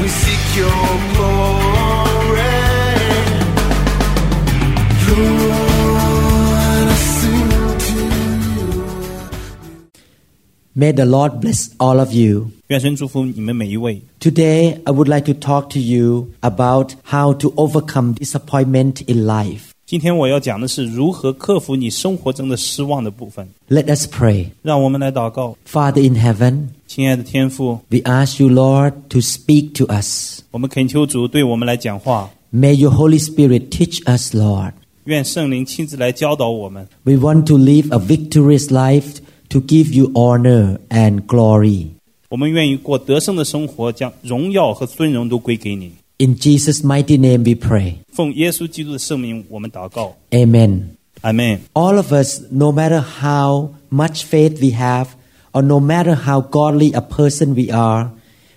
we seek your glory. Lord, May the Lord bless all of you. Today, I would like to talk to you about how to overcome disappointment in life. 今天我要讲的是如何克服你生活中的失望的部分。 Let us pray. 让我们来祷告， Father in heaven, 亲爱的天父， we ask you, Lord, to speak to us. 我们恳求主对我们来讲话， May your Holy Spirit teach us, Lord. 愿圣灵亲自来教导我们。 We want to live a victorious life to give you honor and glory. 我们愿意过得胜的生活，将荣耀和尊荣都归给你。 In Jesus' mighty name we pray. 奉耶稣基督的圣名，我们祷告， Amen. 阿门。 All of us, no matter how much faith we have, or no matter how godly a person we are,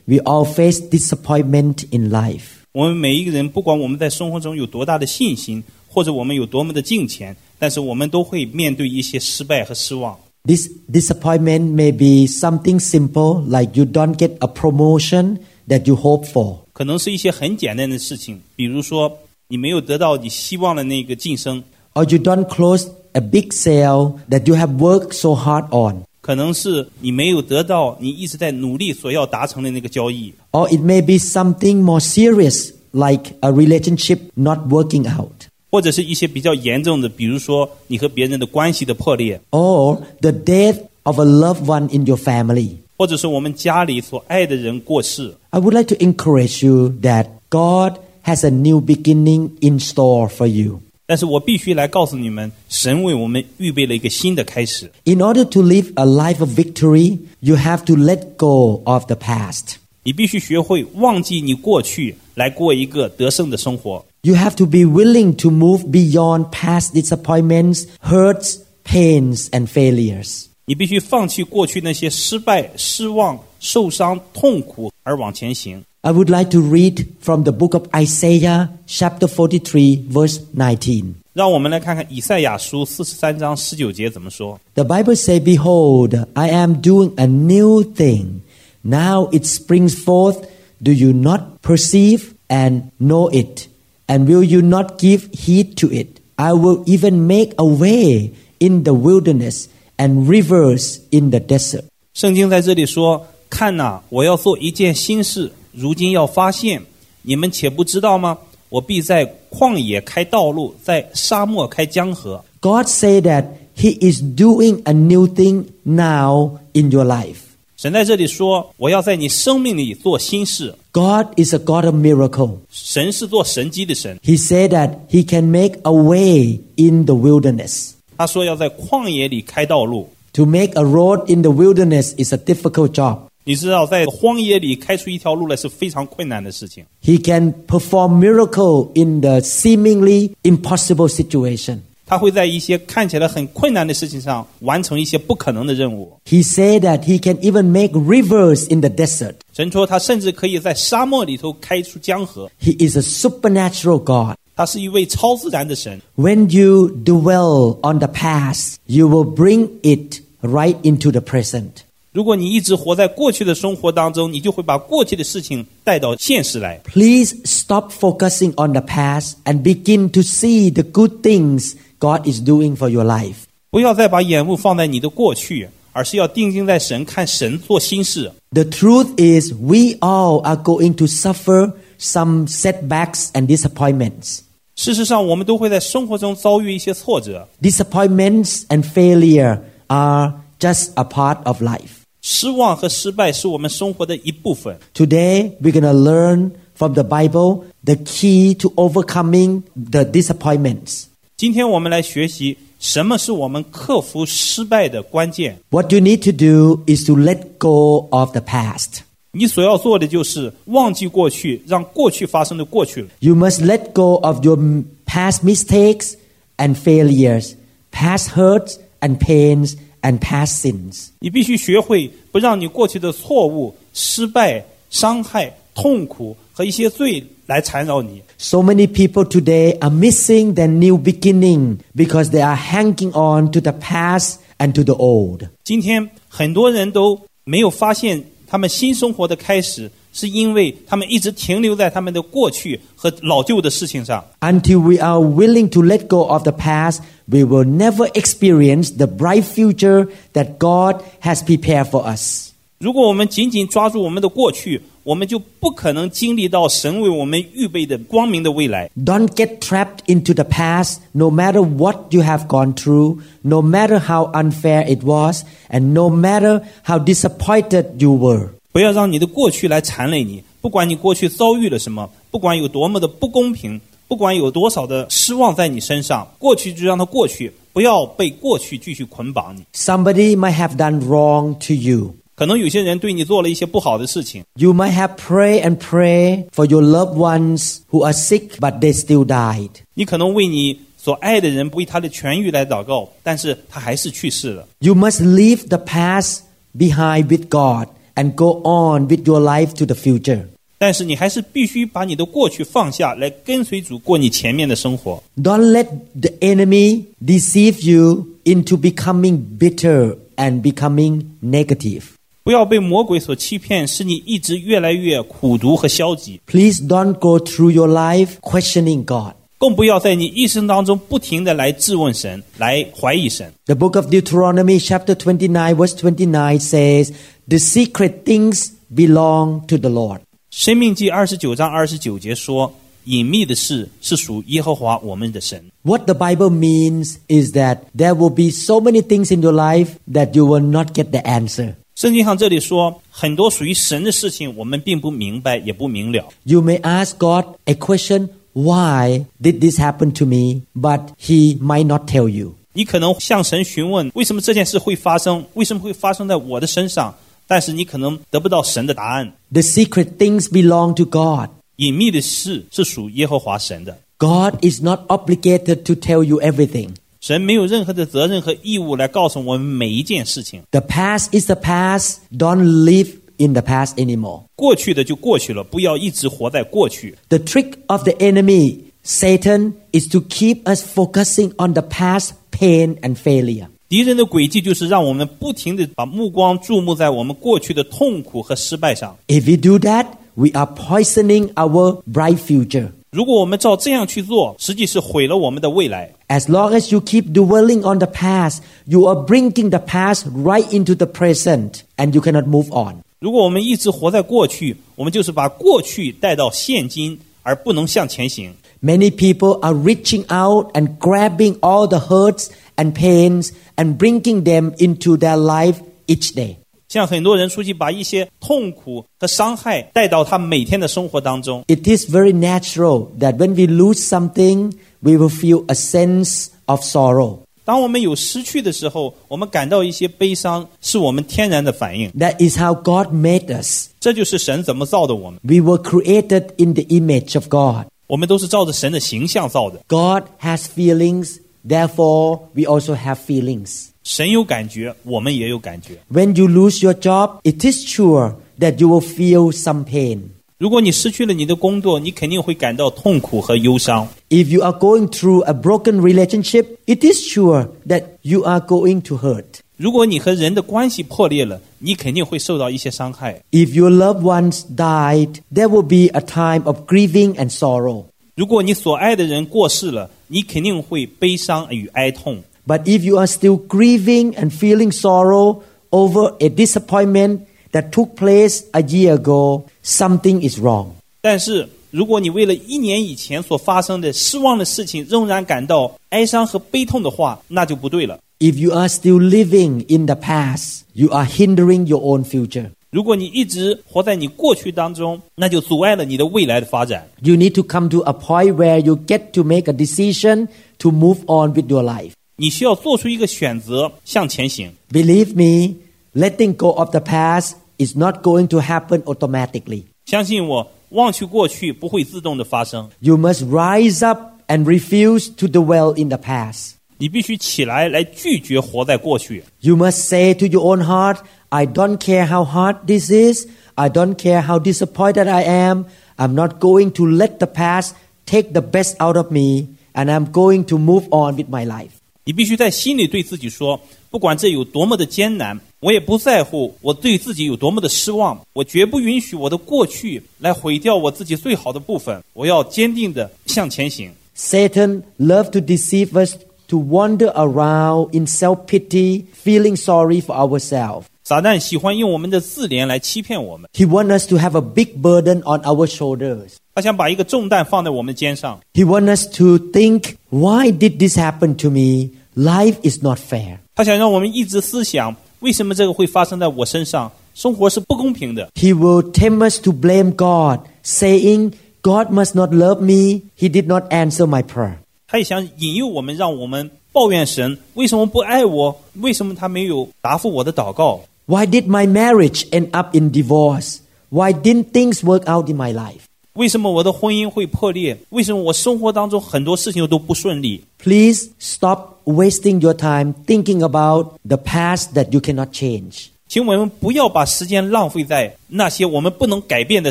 we all face disappointment in life. 我们每一个人，不管我们在生活中有多大的信心，或者我们有多么的敬虔，但是我们都会面对一些失败和失望。 This disappointment may be something simple, like you don't get a promotion that you hope for, 可能是一些很简单的事情，比如说你没有得到你希望的那个晋升， or you don't close a big sale that you have worked so hard on, 可能是你没有得到你一直在努力所要达成的那个交易， or it may be something more serious, like a relationship not working out, 或者是一些比较严重的，比如说你和别人的关系的破裂， or the death of a loved one in your family. 或者是我们家里所爱的人过世。 I would like to encourage you that God has a new beginning in store for you. 但是我必须来告诉你们，神为我们预备了一个新的开始。 In order to live a life of victory, you have to let go of the past. 你必须学会忘记你过去，来过一个得胜的生活。 You have to be willing to move beyond past disappointments, hurts, pains, and failures. 你必须放弃过去那些失败、失望、受伤、痛苦，而往前行。 I would like to read from the book of Isaiah, chapter 43, verse 19. 让我们来看看以赛亚书四十三章十九节怎么说。 The Bible says, Behold, I am doing a new thing. Now it springs forth. Do you not perceive and know it? And will you not give heed to it? I will even make a way in the wilderness and rivers in the desert. 圣经在这里说：“看呐、我要做一件新事，如今要发现，你们且不知道吗？我必在旷野开道路，在沙漠开江河。 God said that He is doing a new thing now in your life. ”神在这里说：“我要在你生命里做新事。 God is a God of miracle. ”神是做神迹的神， He said that He can make a way in the wilderness. 他说要在旷野里开道路。 To make a road in the wilderness is a difficult job. 你知道，在荒野里开出一条路来是非常困难的事情。 He can perform miracle in the seemingly impossible situation. 他会在一些看起来很困难的事情上完成一些不可能的任务。 He said that he can even make rivers in the desert. 神说，他甚至可以在沙漠里头开出江河。 He is a supernatural God. 他是一位超自然的神。 When you dwell on the past, you will bring it right into the present. 如果你一直活在过去的生活当中，你就会把过去的事情带到现实来。 Please stop focusing on the past and begin to see the good things God is doing for your life. 不要再把眼目放在你的过去，而是要定睛在神，看神做新事。 The truth is, we all are going to suffer some setbacks and disappointments. 事实上，我们都会在生活中遭遇一些挫折， Disappointments and failure are just a part of life. 失望和失败是我们生活的一部分。 Today, we're going to learn from the Bible the key to overcoming the disappointments. 今天我们来学习 什么是我们克服失败的关键？ What you need to do is to let go of the past. 你所要做的就是忘记过去，让过去发生的过去了。 You must let go of your m- past mistakes and failures, past hurts and pains, and past sins. 你必须学会不让你过去的错误、失败、伤害、痛苦和一些罪来缠绕你。 So many people today are missing their new beginning because they are hanging on to the past and to the old. 今天很多人都没有发现 他们新生活的开始，是因为他们一直停留在他们的过去和老旧的事情上。 Until we are willing to let go of the past, we will never experience the bright future that God has prepared for us. 如果我们紧紧抓住我们的过去， 我们就不可能经历到神为我们预备的光明的未来。Don't get trapped into the past, no matter what you have gone through, no matter how unfair it was, and no matter how disappointed you were. 不要让你的过去来缠累你，不管你过去遭遇了什么，不管有多么的不公平，不管有多少的失望在你身上，过去就让它过去，不要被过去继续捆绑你。Somebody might have done wrong to you. 可能有些人对你做了一些不好的事情， You might have prayed and prayed for your loved ones who are sick, but they still died. 你可能为你所爱的人为他的痊愈来祷告，但是他还是去世了。 You must leave the past behind with God and go on with your life to the future. 但是你还是必须把你的过去放下来，跟随主过你前面的生活。 Don't let the enemy deceive you into becoming bitter and becoming negative. 不要被魔鬼所欺骗，使你一直越来越苦毒和消极。Please don't go through your life questioning God. 更不要在你一生当中不停的来质问神，来怀疑神。The book of Deuteronomy, chapter twenty-nine, verse twenty-nine says, "The secret things belong to the Lord." 申命记二十九章二十九节说，隐秘的事是属耶和华我们的神。What the Bible means is that there will be so many things in your life that you will not get the answer. 圣经上这里说，很多属于神的事情，我们并不明白，也不明了。 You may ask God a question, Why did this happen to me? But He might not tell you. 你可能向神询问，为什么这件事会发生？为什么会发生在我的身上？但是你可能得不到神的答案。 The secret things belong to God. 隐秘的事是属耶和华神的， God is not obligated to tell you everything. 神没有任何的责任和义务来告诉我们每一件事情。 The past is the past. Don't live in the past anymore. 过去的就过去了，不要一直活在过去。 The trick of the enemy, Satan, is to keep us focusing on the past pain and failure. 敌人的诡计就是让我们不停的把目光注目在我们过去的痛苦和失败上。 If we do that, we are poisoning our bright future. 如果我们照这样去做，实际是毁了我们的未来。 As long as you keep dwelling on the past, you are bringing the past right into the present and you cannot move on. 如果我们一直活在过去，我们就是把过去带到现今，而不能向前行。 Many people are reaching out and grabbing all the hurts and pains and bringing them into their life each day. 像很多人出去把一些痛苦和伤害带到他每天的生活当中， It is very natural that when we lose something, we will feel a sense of sorrow. 当我们有失去的时候，我们感到一些悲伤，是我们天然的反应。 That is how God made us. 这就是神怎么造的我们， We were created in the image of God. 我们都是照着神的形象造的。 God has feelings, therefore, we also have feelings. 神有感觉，我们也有感觉。 When you lose your job, it is sure that you will feel some pain. 如果你失去了你的工作，你肯定会感到痛苦和忧伤。 If you are going through a broken relationship, it is sure that you are going to hurt. 如果你和人的关系破裂了，你肯定会受到一些伤害。 If your loved ones died, there will be a time of grieving and sorrow. 如果你所爱的人过世了，你肯定会悲伤与哀痛。 But if you are still grieving and feeling sorrow over a disappointment that took place a year ago, something is wrong. 但是，如果你为了一年以前所发生的失望的事情仍然感到哀伤和悲痛的话，那就不对了。 If you are still living in the past, you are hindering your own future. 如果你一直活在你过去当中，那就阻碍了你的未来的发展。 You need to come to a point where you get to make a decision to move on with your life. 你需要做出一个选择，向前行。 Believe me, letting go of the past is not going to happen automatically. 相信我，忘去过去不会自动的发生， You must rise up and refuse to dwell in the past. 你必须起来来拒绝活在过去。 You must say to your own heart, I don't care how hard this is. I don't care how disappointed I am. I'm not going to let the past take the best out of me, and I'm going to move on with my life. 你必须在心里对自己说：不管这有多么的艰难，我也不在乎我对自己有多么的失望，我绝不允许我的过去来毁掉我自己最好的部分。我要坚定的向前行。 Satan loves to deceive us to wander around in self pity, feeling sorry for ourselves. 撒旦喜欢用我们的自怜来欺骗我们， He wants us to have a big burden on our shoulders. 他想把一个重担放在我们肩上， He wants us to think, why did this happen to me? Life is not fair. 他想让我们一直思想：为什么这个会发生在我身上？生活是不公平的。 He will tempt us to blame God, saying, God must not love me. He did not answer my prayer. 他也想引诱我们，让我们抱怨神为什么不爱我？为什么他没有答复我的祷告？ Why did my marriage end up in divorce? Why didn't things work out in my life? 为什么我的婚姻会破裂？为什么我生活当中很多事情都不顺利？ Please stop wasting your time thinking about the past that you cannot change. 请我们不要把时间浪费在那些我们不能改变的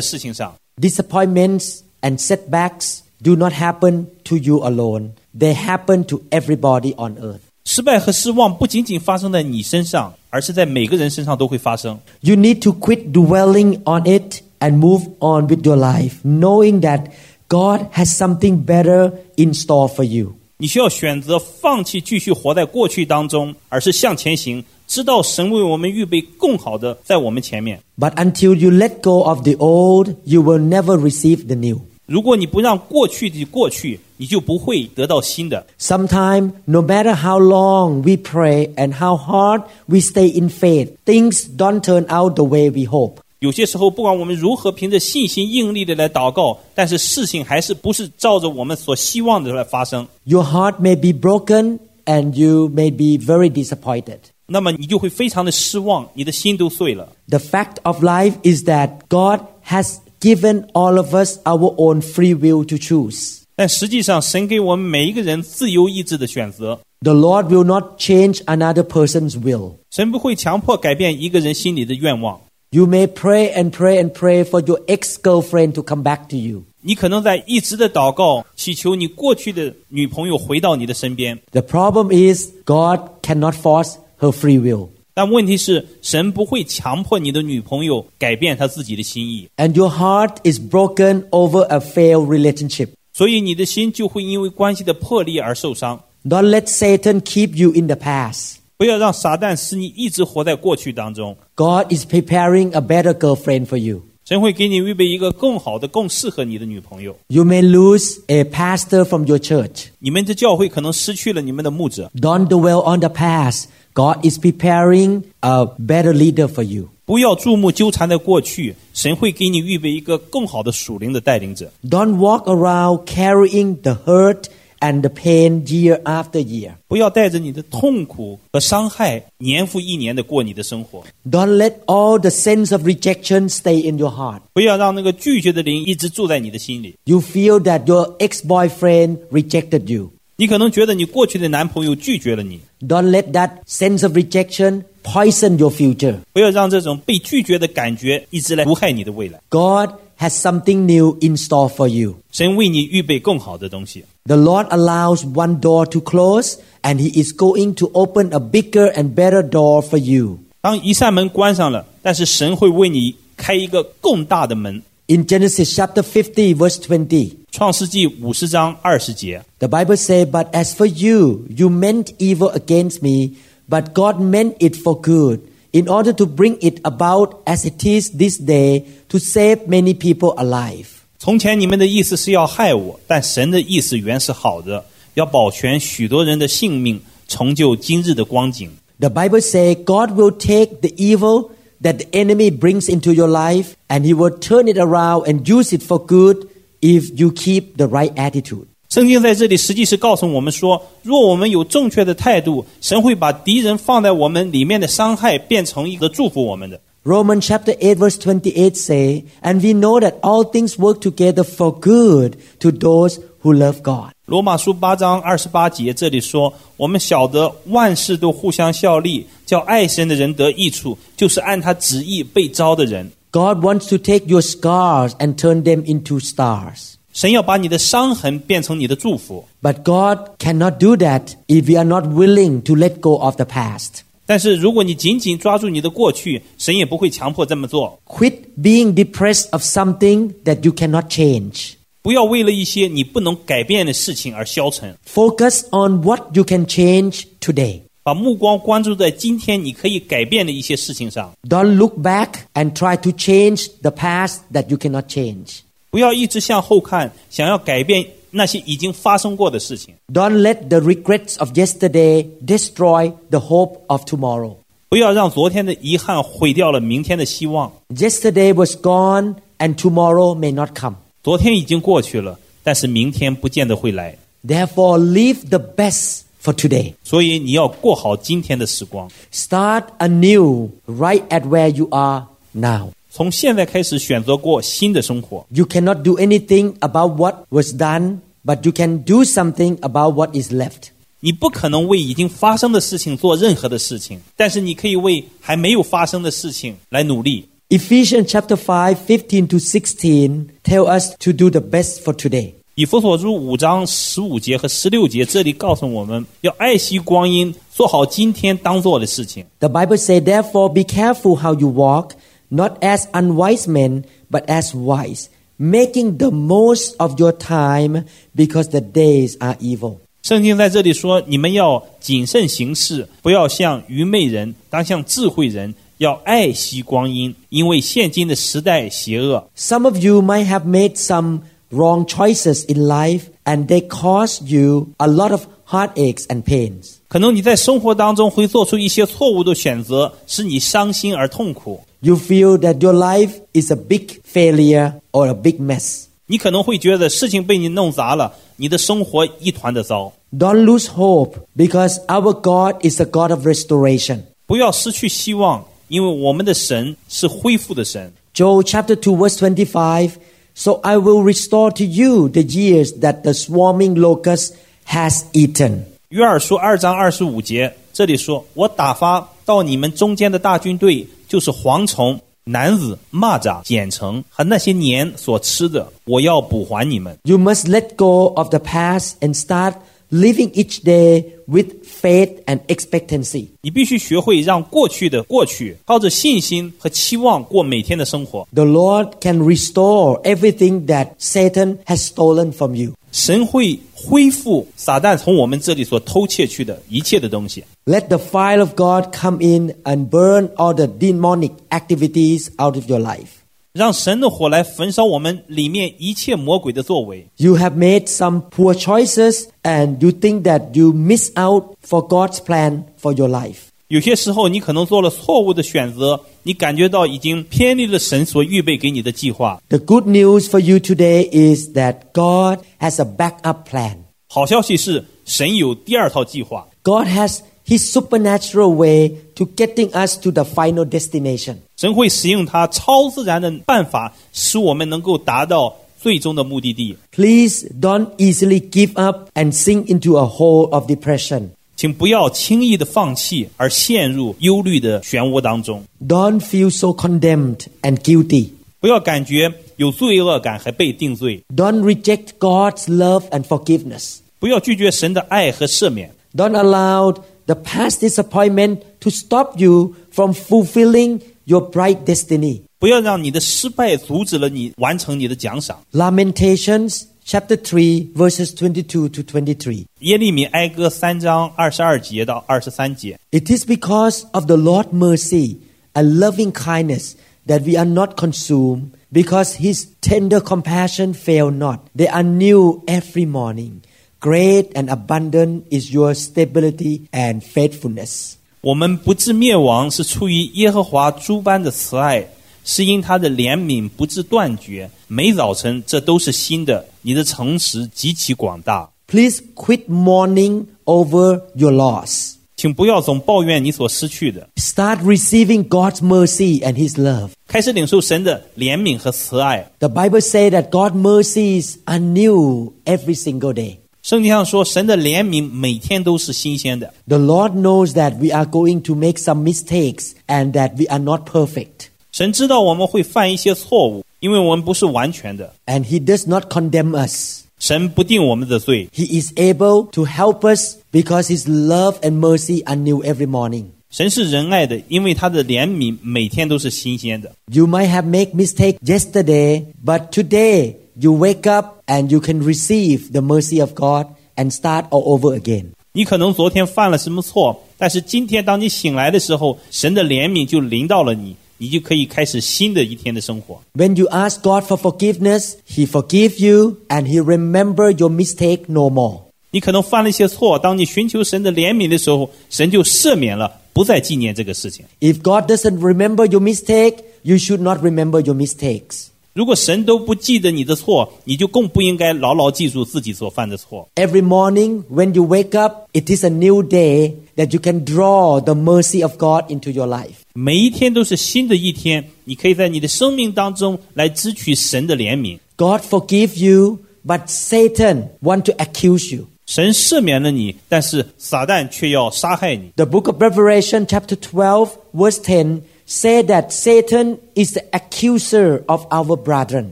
事情上。 Disappointments and setbacks do not happen to you alone. They happen to everybody on earth. 失败和失望不仅仅发生在你身上，而是在每个人身上都会发生。 You need to quit dwelling on it and move on with your life, knowing that God has something better in store for you. 你需要选择放弃继续活在过去当中，而是向前行，知道神为我们预备更好的在我们前面。 But until you let go of the old, you will never receive the new. 如果你不让过去的过去，你就不会得到新的。 Sometimes, no matter how long we pray and how hard we stay in faith, things don't turn out the way we hope. 有些时候，不管我们如何凭着信心硬力的来祷告，但是事情还是不是照着我们所希望的来发生， Your heart may be broken and you may be very disappointed. 那么你就会非常的失望，你的心都碎了。 The fact of life is that God has given all of us our own free will to choose. 但实际上，神给我们每一个人自由意志的选择， The Lord will not change another person's will. 神不会强迫改变一个人心里的愿望。 You may pray and pray and pray for your ex girlfriend to come back to you. 你可能在一直的祷告，祈求你过去的女朋友回到你的身边， The problem is God cannot force her free will. 但问题是，神不会强迫你的女朋友改变她自己的心意， And your heart is broken over a failed relationship. 所以你的心就会因为关系的破裂而受伤。 Don't let Satan keep you in the past. 不要让撒旦使你一直活在过去当中。 God is preparing a better girlfriend for you. 神会给你预备一个更好的、更适合你的女朋友。 You may lose a pastor from your church. 你们的教会可能失去了你们的牧者， Don't dwell on the past. God is preparing a better leader for you. 不要注目纠缠在过去，神会给你预备一个更好的属灵的带领者。 Don't walk around carrying the hurt and the pain year after year. 不要带着你的痛苦和伤害，年复一年的过你的生活。 Don't let all the sense of rejection stay in your heart. 不要让那个拒绝的灵一直住在你的心里。 You feel that your ex boyfriend rejected you. 你可能觉得你过去的男朋友拒绝了你， Don't let that sense of rejection poison your future. 不要让这种被拒绝的感觉一直来毒害你的未来。 God has something new in store for you. 神为你预备更好的东西。 The Lord allows one door to close, and He is going to open a bigger and better door for you. 当一扇门关上了，但是神会为你开一个更大的门。 In Genesis chapter 50, verse 20, 创世纪五十章二十节， the Bible says, But as for you, you meant evil against me, but God meant it for good, in order to bring it about as it is this day, to save many people alive. 从前你们的意思是要害我，但神的意思原是好的，要保全许多人的性命，成就今日的光景。 The Bible says God will take the evil that the enemy brings into your life and he will turn it around and use it for good if you keep the right attitude. 圣经在这里实际是告诉我们说，若我们有正确的态度，神会把敌人放在我们里面的伤害变成一个祝福我们的。 Romans chapter 8 verse 28 say, And we know that all things work together for good to those who love God. 罗马书八章二十八节这里说：“我们晓得万事都互相效力，叫爱神的人得益处，就是按他旨意被招的人。 God wants to take your scars and turn them into stars. 神要把你的伤痕变成你的祝福， But God cannot do that if we are not willing to let go of the past. 但是如果你紧紧抓住你的过去，神也不会强迫这么做。 Quit being depressed of something that you cannot change. 不要为了一些你不能改变的事情而消沉， Focus on what you can change today. 把目光关注在今天你可以改变的一些事情上。 Don't look back and try to change the past that you cannot change. 不要一直向后看，想要改变 那些已经发生过的事情。 Don't let the regrets of yesterday destroy the hope of tomorrow. 不要让昨天的遗憾毁掉了明天的希望。 Yesterday was gone and tomorrow may not come. 昨天已经过去了，但是明天不见得会来。 Therefore, live the best for today. 所以你要过好今天的时光， Start anew right at where you are now. 从现在开始选择过新的生活。 You cannot do anything about what was done, but you can do something about what is left. 你不可能为已经发生的事情做任何的事情，但是你可以为还没有发生的事情来努力。 Ephesians chapter 5, 15 to 16 tell us to do the best for today. 以弗所书五章十五节和十六节，这里告诉我们要爱惜光阴，做好今天当做的事情。 The Bible says, Therefore, be careful how you walk, not as unwise men, but as wise, making the most of your time because the days are evil. 圣经在这里说，你们要谨慎行事，不要像愚昧人，当像智慧人，要爱惜光阴，因为现今的时代邪恶。 Some of you might have made some wrong choices in life, and they cause you a lot of heartaches and pains. 可能你在生活当中会做出一些错误的选择，使你伤心而痛苦。 You feel that your life is a big failure or a big mess. 你可能会觉得事情被你弄砸了，你的生活一团的糟。 Don't lose hope because our God is a God of restoration. 不要失去希望，因为我们的神是恢复的神。 Joel chapter 2 verse 25 So I will restore to you the years that the swarming locust has eaten. 约珥书二章二十五节，这里说：“我打发到你们中间的大军队，就是蝗虫、男子、蚂蚱、茧虫和那些年所吃的，我要补还你们。 You must let go of the past and start living each day with faith and expectancy. 你必须学会让过去的过去，靠着信心和期望过每天的生活。 The Lord can restore everything that Satan has stolen from you. 神会 恢复撒旦从我们这里所偷窃去的一切的东西。 Let the fire of God come in and burn all the demonic activities out of your life. 让神的火来焚烧我们里面一切魔鬼的作为。 You have made some poor choices and you think that you miss out for God's plan for your life. 有些时候，你可能做了错误的选择，你感觉到已经偏离了神所预备给你的计划。 The good news for you today is that God has a backup plan. 好消息是，神有第二套计划。 God has His supernatural way to getting us to the final destination. 神会使用他超自然的办法，使我们能够达到最终的目的地。 Please don't easily give up and sink into a hole of depression. 请不要轻易的放弃，而陷入忧虑的漩涡当中。 Don't feel so condemned and guilty. 不要感觉有罪恶感还被定罪。 Don't reject God's love and forgiveness. 不要拒绝神的爱和赦免。 Don't allow the past disappointment to stop you from fulfilling your bright destiny. 不要让你的失败阻止了你完成你的奖赏。 Lamentations chapter 3 verses 22 to 23. 耶利米哀歌三章二十二节到二十三节。 It is because of the Lord's mercy and loving kindness that we are not consumed, because his tender compassion fail not. They are new every morning. Great and abundant is your stability and faithfulness. 我们不致灭亡，是出于耶和华诸般的慈爱，是因他的怜悯不致断绝。每早晨这都是新的， 你的诚实极其广大。 Please quit mourning over your loss. 请不要总抱怨你所失去的， Start receiving God's mercy and His love. 开始领受神的怜悯和慈爱。 The Bible says that God's mercies are new every single day. 圣经上说，神的怜悯每天都是新鲜的。 The Lord knows that we are going to make some mistakes and that we are not perfect. 神知道我们会犯一些错误， 因为我们不是完全的。 And He does not condemn us. 神不定我们的罪， He is able to help us because His love and mercy are new every morning. 神是仁爱的，因为他的怜悯每天都是新鲜的。 You might have made mistake yesterday, but today you wake up and you can receive the mercy of God and start all over again. 你可能昨天犯了什么错，但是今天当你醒来的时候，神的怜悯就临到了你， 你就可以开始新的一天的生活。 When you ask God for forgiveness, He forgive you and He remember your mistake no more. 你可能犯了一些错，当你寻求神的怜悯的时候，神就赦免了，不再纪念这个事情。 If God doesn't remember your mistake, you should not remember your mistakes. 如果神都不记得你的错，你就更不应该牢牢记住自己所犯的错。 Every morning when you wake up, it is a new day that you can draw the mercy of God into your life. 每一天都是新的一天，你可以在你的生命当中来支取神的怜悯。 God forgive you, but Satan want to accuse you. 神赦免了你，但是撒旦却要杀害你。 The book of Revelation chapter 12 verse 10 say that Satan is the accuser of our brethren.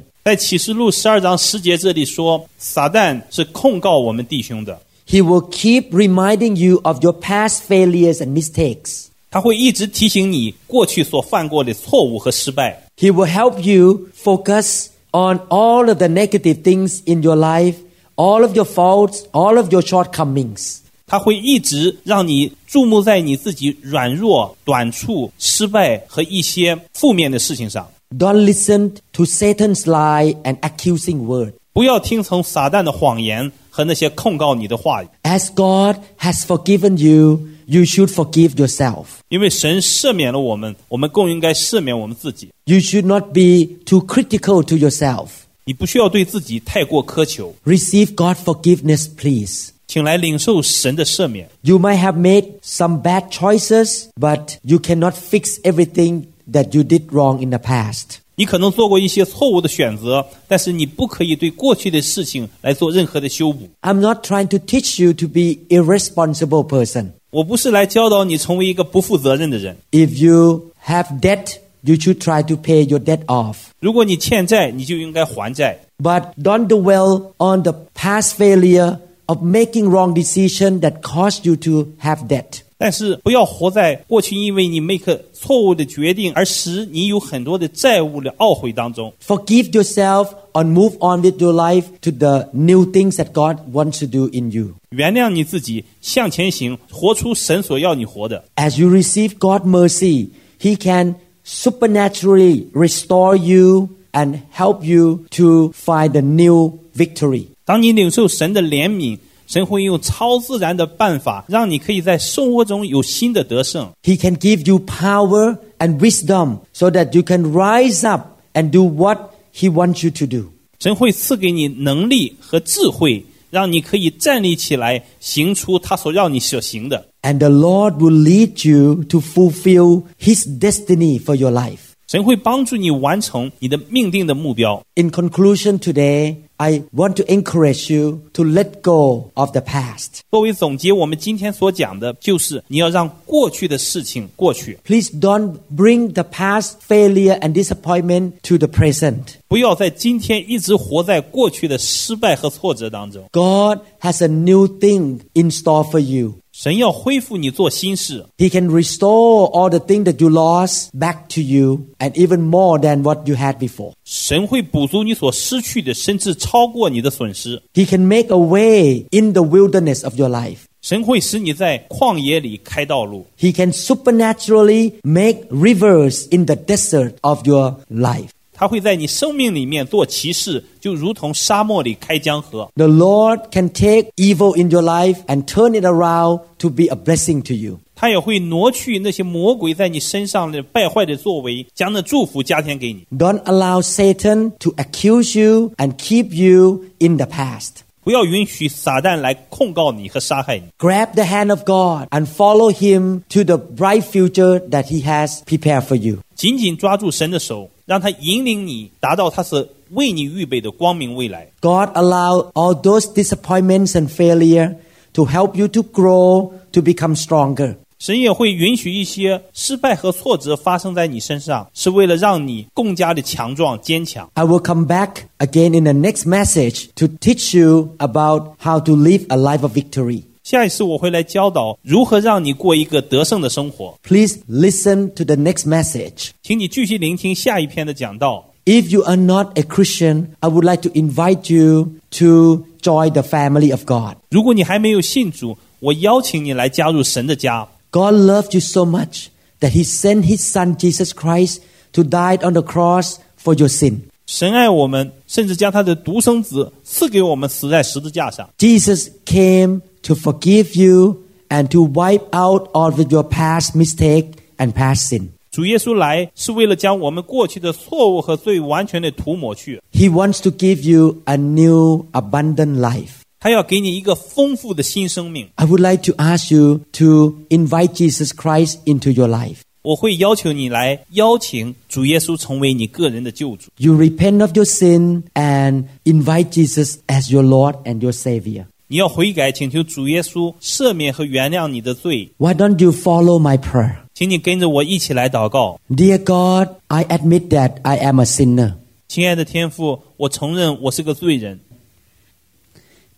在启示录十二章十节这里说，撒旦是控告我们弟兄的， He will keep reminding you of your past failures and mistakes. 他会一直提醒你过去所犯过的错误和失败。 He will help you focus on all of the negative things in your life, all of your faults, all of your shortcomings. 他会一直让你注目在你自己软弱、短处、失败和一些负面的事情上， Don't listen to Satan's lie and accusing word. 不要听从撒旦的谎言和那些控告你的话语， As God has forgiven you, you should forgive yourself. 因为神赦免了我们，我们更应该赦免我们自己。 You should not be too critical to yourself. 你不需要对自己太过苛求， Receive God's forgiveness, please. 请来领受神的赦免。 You might have made some bad choices, but you cannot fix everything that you did wrong in the past. 你可能做过一些错误的选择，但是你不可以对过去的事情来做任何的修补。 I'm not trying to teach you to be irresponsible person. 我不是来教导你成为一个不负责任的人。 If you have debt, you should try to pay your debt off. 如果你欠债，你就应该还债。 But don't dwell on the past failure of making wrong decision that caused you to have debt. 但是不要活在过去因为你 make 错误的决定而使你有很多的债务的懊悔当中。 Forgive yourself and move on with your life to the new things that God wants to do in you. 原谅你自己，向前行，活出神所要你活的。 As you receive God's mercy, He can supernaturally restore you and help you to find a new victory. 当你领受神的怜悯， 神会用超自然的办法，让你可以在生活中有新的得胜。 He can give you power and wisdom so that you can rise up and do what He wants you to do. 神会赐给你能力和智慧，让你可以站立起来，行出他所要你所行的。 And the Lord will lead you to fulfill His destiny for your life. 神会帮助你完成你的命定的目标。 In conclusion today, I want to encourage you to let go of the past. 作为总结，我们今天所讲的就是你要让过去的事情过去， Please don't bring the past failure and disappointment to the present. 不要在今天一直活在过去的失败和挫折当中。 God has a new thing in store for you. 神要恢复你做新事， He can restore all the things that you lost back to you and even more than what you had before. 神会补足你所失去的，甚至超过你的损失。 He can make a way in the wilderness of your life. 神会使你在旷野里开道路， He can supernaturally make rivers in the desert of your life. 他会在你生命里面做奇事，就如同沙漠里开江河。 The Lord can take evil in your life and turn it around to be a blessing to you. 他也会挪去那些魔鬼在你身上的败坏的作为，将那祝福加添给你。 Don't allow Satan to accuse you and keep you in the past. 不要允许撒旦来控告你和杀害你。 Grab the hand of God and follow him to the bright future that he has prepared for you. 紧紧抓住神的手， 让他引领你达到他是为你预备的光明未来。 God allow all those disappointments and failure to help you to grow, to become stronger. 神也会允许一些失败和挫折发生在你身上，是为了让你更加的强壮坚强。 I will come back again in the next message to teach you about how to live a life of victory. 下一次我会来教导如何让你过一个得胜的生活， Please listen to the next message. 请你继续聆听下一篇的讲道。 If you are not a Christian, I would like to invite you to join the family of God. 如果你还没有信主，我邀请你来加入神的家。 God loved you so much that He sent His Son Jesus Christ to die on the cross for your sin. 神爱我们，甚至将他的独生子赐给我们，死在十字架上。 Jesus came to forgive you and to wipe out all of your past mistake and past sin. 主耶稣来是为了将我们过去的错误和罪完全的涂抹去， He wants to give you a new, abundant life. 他要给你一个丰富的新生命。 I would like to ask you to invite Jesus Christ into your life. 我会要求你来邀请主耶稣成为你个人的救主。 You repent of your sin and invite Jesus as your Lord and your Savior. 你要悔改，请求主耶稣赦免和原谅你的罪。 Why don't you follow my prayer? 请你跟着我一起来祷告。 Dear God, I admit that I am a sinner. 亲爱的天父，我承认我是个罪人，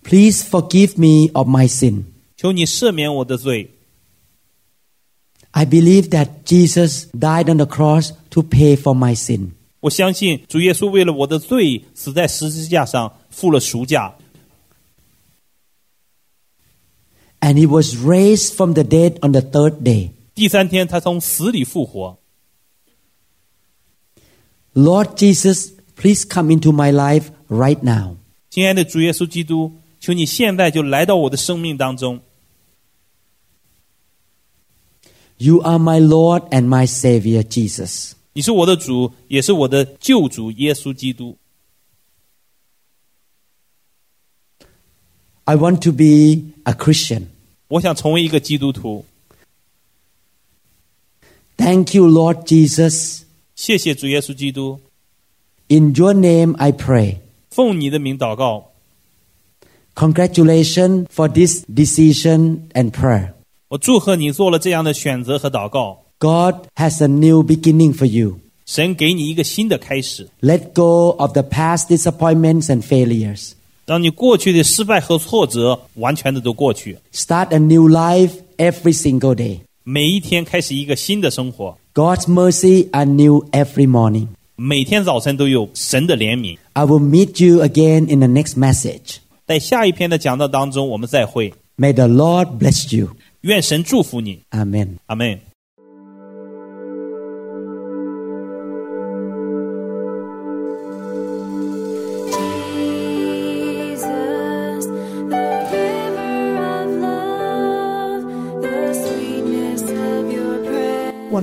Please forgive me of my sin. 求你赦免我的罪。 I believe that Jesus died on the cross to pay for my sin. 我相信主耶稣为了我的罪死在十字架上，付了赎价， And he was raised from the dead on the third day. 第三天他从死里复活。 Lord Jesus, please come into my life right now. 亲爱的主耶稣基督，求你现在就来到我的生命当中。 You are my Lord and my Savior, Jesus. 你是我的主，也是我的救主耶稣基督。 I want to be a Christian. 我想成为一个基督徒。 Thank you, Lord Jesus. 谢谢主耶稣基督， In your name I pray. 奉你的名祷告。 Congratulations for this decision and prayer. 我祝贺你做了这样的选择和祷告。 God has a new beginning for you. 神给你一个新的开始， Let go of the past disappointments and failures. 让你过去的失败和挫折完全的都过去，Start a new life every single day. 每一天开始一个新的生活，God's mercy are new every morning. 每天早晨都有神的怜悯。I will meet you again in the next message. 在下一篇的讲道当中，我们再会。May the Lord bless you. 愿神祝福你，Amen. 阿门。